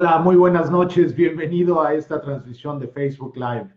Hola, muy buenas noches. Bienvenido a esta transmisión de Facebook Live.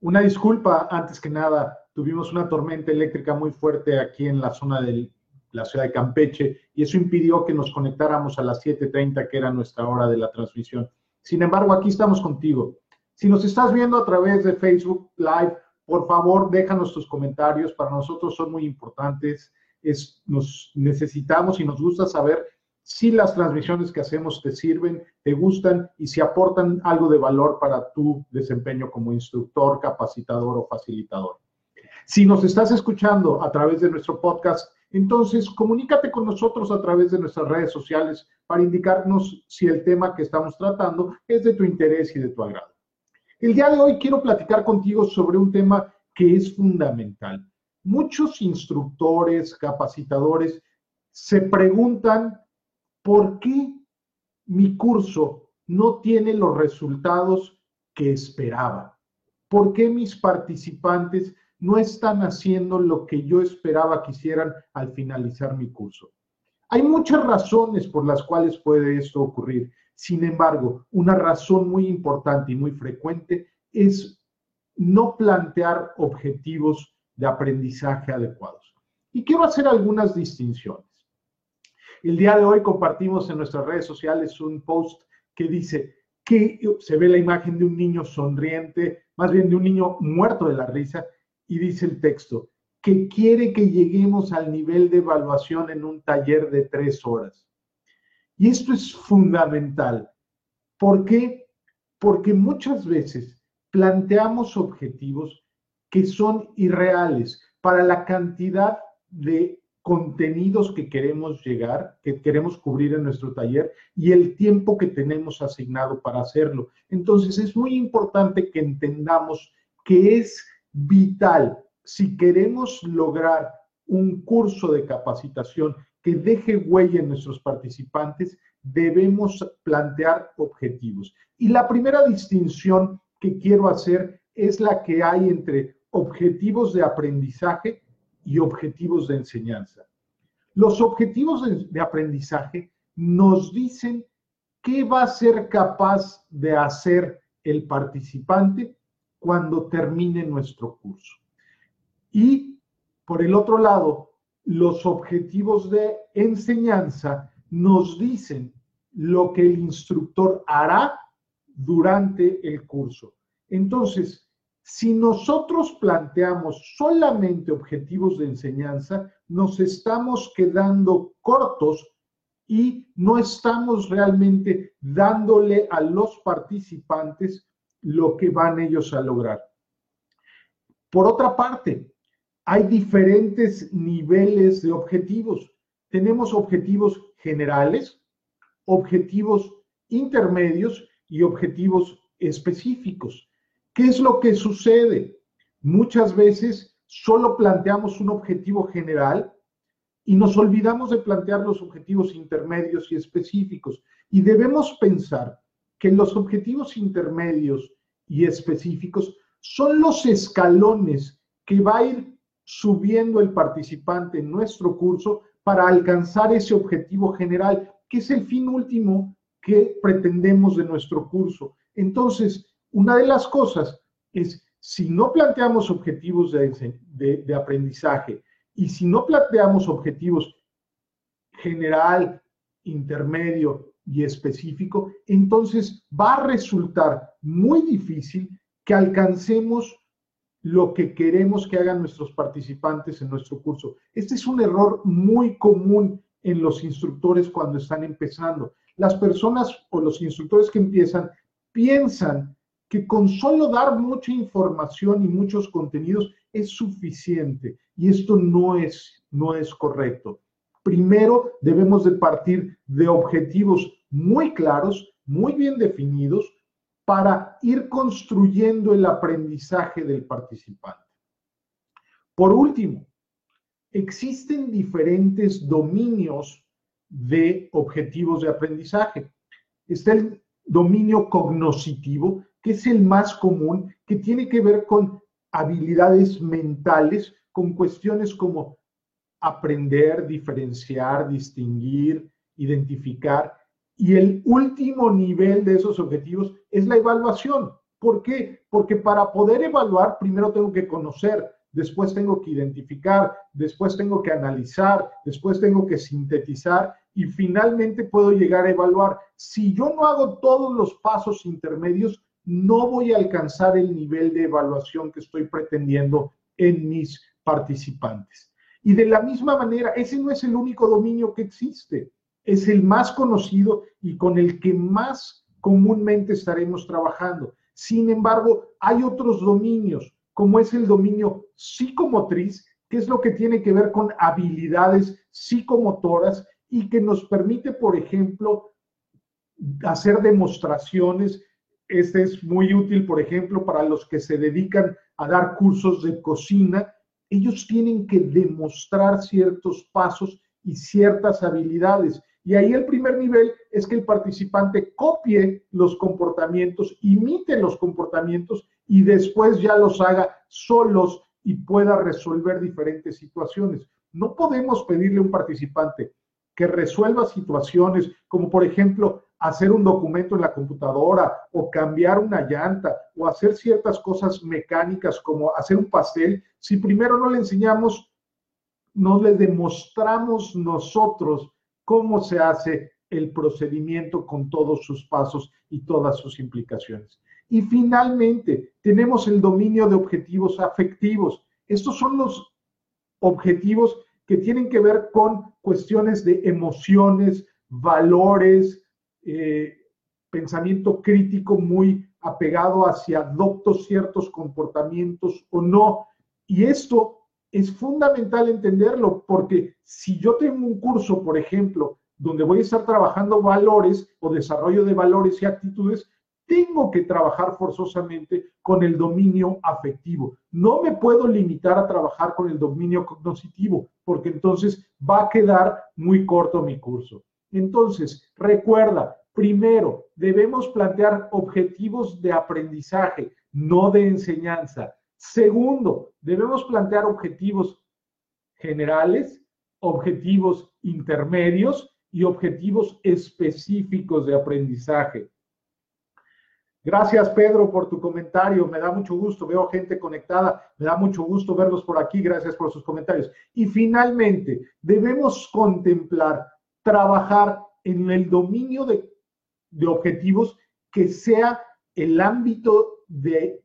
Una disculpa, antes que nada, tuvimos una tormenta eléctrica muy fuerte aquí en la zona de la ciudad de Campeche y eso impidió que nos conectáramos a las 7.30, que era nuestra hora de la transmisión. Sin embargo, aquí estamos contigo. Si nos estás viendo a través de Facebook Live, por favor, déjanos tus comentarios. Para nosotros son muy importantes. Es, nos necesitamos y nos gusta saber si las transmisiones que hacemos te sirven, te gustan y si aportan algo de valor para tu desempeño como instructor, capacitador o facilitador. Si nos estás escuchando a través de nuestro podcast, entonces comunícate con nosotros a través de nuestras redes sociales para indicarnos si el tema que estamos tratando es de tu interés y de tu agrado. El día de hoy quiero platicar contigo sobre un tema que es fundamental. Muchos instructores, capacitadores se preguntan ¿por qué mi curso no tiene los resultados que esperaba? ¿Por qué mis participantes no están haciendo lo que yo esperaba que hicieran al finalizar mi curso? Hay muchas razones por las cuales puede esto ocurrir. Sin embargo, una razón muy importante y muy frecuente es no plantear objetivos de aprendizaje adecuados. Y quiero hacer algunas distinciones. El día de hoy compartimos en nuestras redes sociales un post que dice que se ve la imagen de un niño sonriente, más bien de un niño muerto de la risa, y dice el texto, que quiere que lleguemos al nivel de evaluación en un taller de tres horas. Y esto es fundamental. ¿Por qué? Porque muchas veces planteamos objetivos que son irreales para la cantidad de contenidos que queremos llegar, que queremos cubrir en nuestro taller y el tiempo que tenemos asignado para hacerlo. Entonces es muy importante que entendamos que es vital si queremos lograr un curso de capacitación que deje huella en nuestros participantes, debemos plantear objetivos. Y la primera distinción que quiero hacer es la que hay entre objetivos de aprendizaje y objetivos de enseñanza. Los objetivos de, aprendizaje nos dicen qué va a ser capaz de hacer el participante cuando termine nuestro curso. Y por el otro lado, los objetivos de enseñanza nos dicen lo que el instructor hará durante el curso. Entonces, si nosotros planteamos solamente objetivos de enseñanza, nos estamos quedando cortos y no estamos realmente dándole a los participantes lo que van ellos a lograr. Por otra parte, hay diferentes niveles de objetivos. Tenemos objetivos generales, objetivos intermedios y objetivos específicos. ¿Qué es lo que sucede? Muchas veces solo planteamos un objetivo general y nos olvidamos de plantear los objetivos intermedios y específicos. Y debemos pensar que los objetivos intermedios y específicos son los escalones que va a ir subiendo el participante en nuestro curso para alcanzar ese objetivo general, que es el fin último que pretendemos de nuestro curso. Entonces, una de las cosas es, si no planteamos objetivos de, aprendizaje y si no planteamos objetivos general, intermedio y específico, entonces va a resultar muy difícil que alcancemos lo que queremos que hagan nuestros participantes en nuestro curso. Este es un error muy común en los instructores cuando están empezando. Las personas o los instructores que empiezan piensan que con solo dar mucha información y muchos contenidos es suficiente y esto no es, no es correcto. Primero debemos de partir de objetivos muy claros, muy bien definidos, para ir construyendo el aprendizaje del participante. Por último, existen diferentes dominios de objetivos de aprendizaje. Está el dominio cognoscitivo, que es el más común, que tiene que ver con habilidades mentales, con cuestiones como aprender, diferenciar, distinguir, identificar. Y el último nivel de esos objetivos es la evaluación. ¿Por qué? Porque para poder evaluar, primero tengo que conocer, después tengo que identificar, después tengo que analizar, después tengo que sintetizar y finalmente puedo llegar a evaluar. Si yo no hago todos los pasos intermedios, no voy a alcanzar el nivel de evaluación que estoy pretendiendo en mis participantes. Y de la misma manera, ese no es el único dominio que existe, es el más conocido y con el que más comúnmente estaremos trabajando. Sin embargo, hay otros dominios, como es el dominio psicomotriz, que es lo que tiene que ver con habilidades psicomotoras y que nos permite, por ejemplo, hacer demostraciones. Este es muy útil, por ejemplo, para los que se dedican a dar cursos de cocina. Ellos tienen que demostrar ciertos pasos y ciertas habilidades. Y ahí el primer nivel es que el participante copie los comportamientos, imite los comportamientos y después ya los haga solos y pueda resolver diferentes situaciones. No podemos pedirle a un participante que resuelva situaciones como por ejemplo hacer un documento en la computadora o cambiar una llanta o hacer ciertas cosas mecánicas como hacer un pastel, si primero no le enseñamos, no le demostramos nosotros cómo se hace el procedimiento con todos sus pasos y todas sus implicaciones. Y finalmente, tenemos el dominio de objetivos afectivos. Estos son los objetivos que tienen que ver con cuestiones de emociones, valores, eh, pensamiento crítico muy apegado hacia adopto ciertos comportamientos o no. Y esto es fundamental entenderlo porque si yo tengo un curso, por ejemplo, donde voy a estar trabajando valores o desarrollo de valores y actitudes, tengo que trabajar forzosamente con el dominio afectivo. No me puedo limitar a trabajar con el dominio cognitivo, porque entonces va a quedar muy corto mi curso. Entonces, recuerda, primero, debemos plantear objetivos de aprendizaje, no de enseñanza. Segundo, debemos plantear objetivos generales, objetivos intermedios y objetivos específicos de aprendizaje. Gracias, Pedro, por tu comentario. Me da mucho gusto. Veo gente conectada. Me da mucho gusto verlos por aquí. Gracias por sus comentarios. Y finalmente, debemos contemplar, trabajar en el dominio de, de objetivos que sea el ámbito de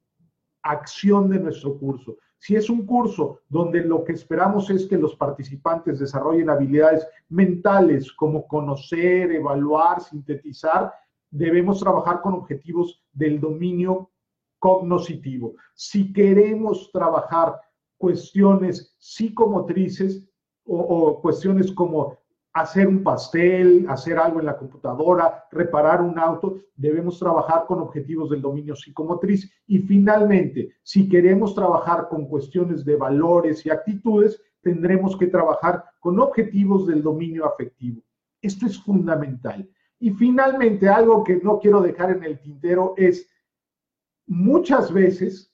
acción de nuestro curso. Si es un curso donde lo que esperamos es que los participantes desarrollen habilidades mentales como conocer, evaluar, sintetizar, debemos trabajar con objetivos del dominio cognoscitivo. Si queremos trabajar cuestiones psicomotrices o, cuestiones como hacer un pastel, hacer algo en la computadora, reparar un auto, debemos trabajar con objetivos del dominio psicomotriz. Y finalmente, si queremos trabajar con cuestiones de valores y actitudes, tendremos que trabajar con objetivos del dominio afectivo. Esto es fundamental. Y finalmente, algo que no quiero dejar en el tintero es, muchas veces,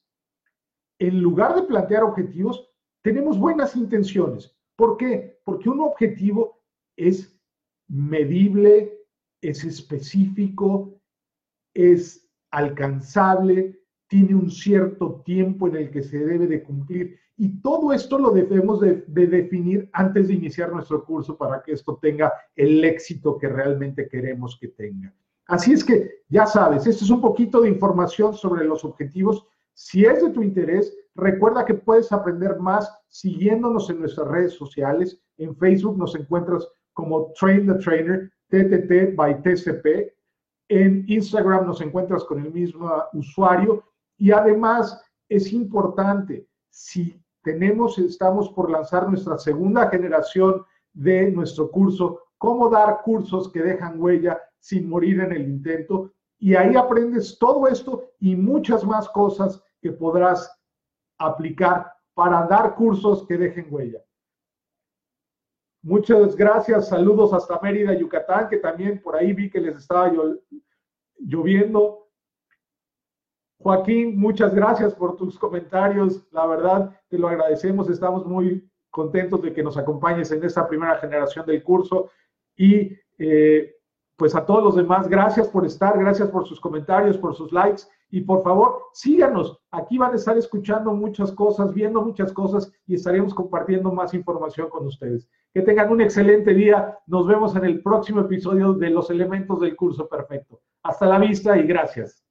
en lugar de plantear objetivos, tenemos buenas intenciones. ¿Por qué? Porque un objetivo es medible, es específico, es alcanzable, tiene un cierto tiempo en el que se debe de cumplir. Y todo esto lo debemos de, definir antes de iniciar nuestro curso para que esto tenga el éxito que realmente queremos que tenga. Así es que ya sabes, esto es un poquito de información sobre los objetivos. Si es de tu interés, recuerda que puedes aprender más siguiéndonos en nuestras redes sociales. En Facebook nos encuentras como Train the Trainer, TTT by TCP. En Instagram nos encuentras con el mismo usuario. Y además es importante, si tenemos, estamos por lanzar nuestra segunda generación de nuestro curso, cómo dar cursos que dejan huella sin morir en el intento. Y ahí aprendes todo esto y muchas más cosas que podrás aplicar para dar cursos que dejen huella. Muchas gracias, saludos hasta Mérida, Yucatán, que también por ahí vi que les estaba lloviendo. Joaquín, muchas gracias por tus comentarios. La verdad, te lo agradecemos. Estamos muy contentos de que nos acompañes en esta primera generación del curso. Y eh, pues a todos los demás, gracias por estar, gracias por sus comentarios, por sus likes y por favor síganos. Aquí van a estar escuchando muchas cosas, viendo muchas cosas y estaremos compartiendo más información con ustedes. Que tengan un excelente día. Nos vemos en el próximo episodio de los elementos del curso perfecto. Hasta la vista y gracias.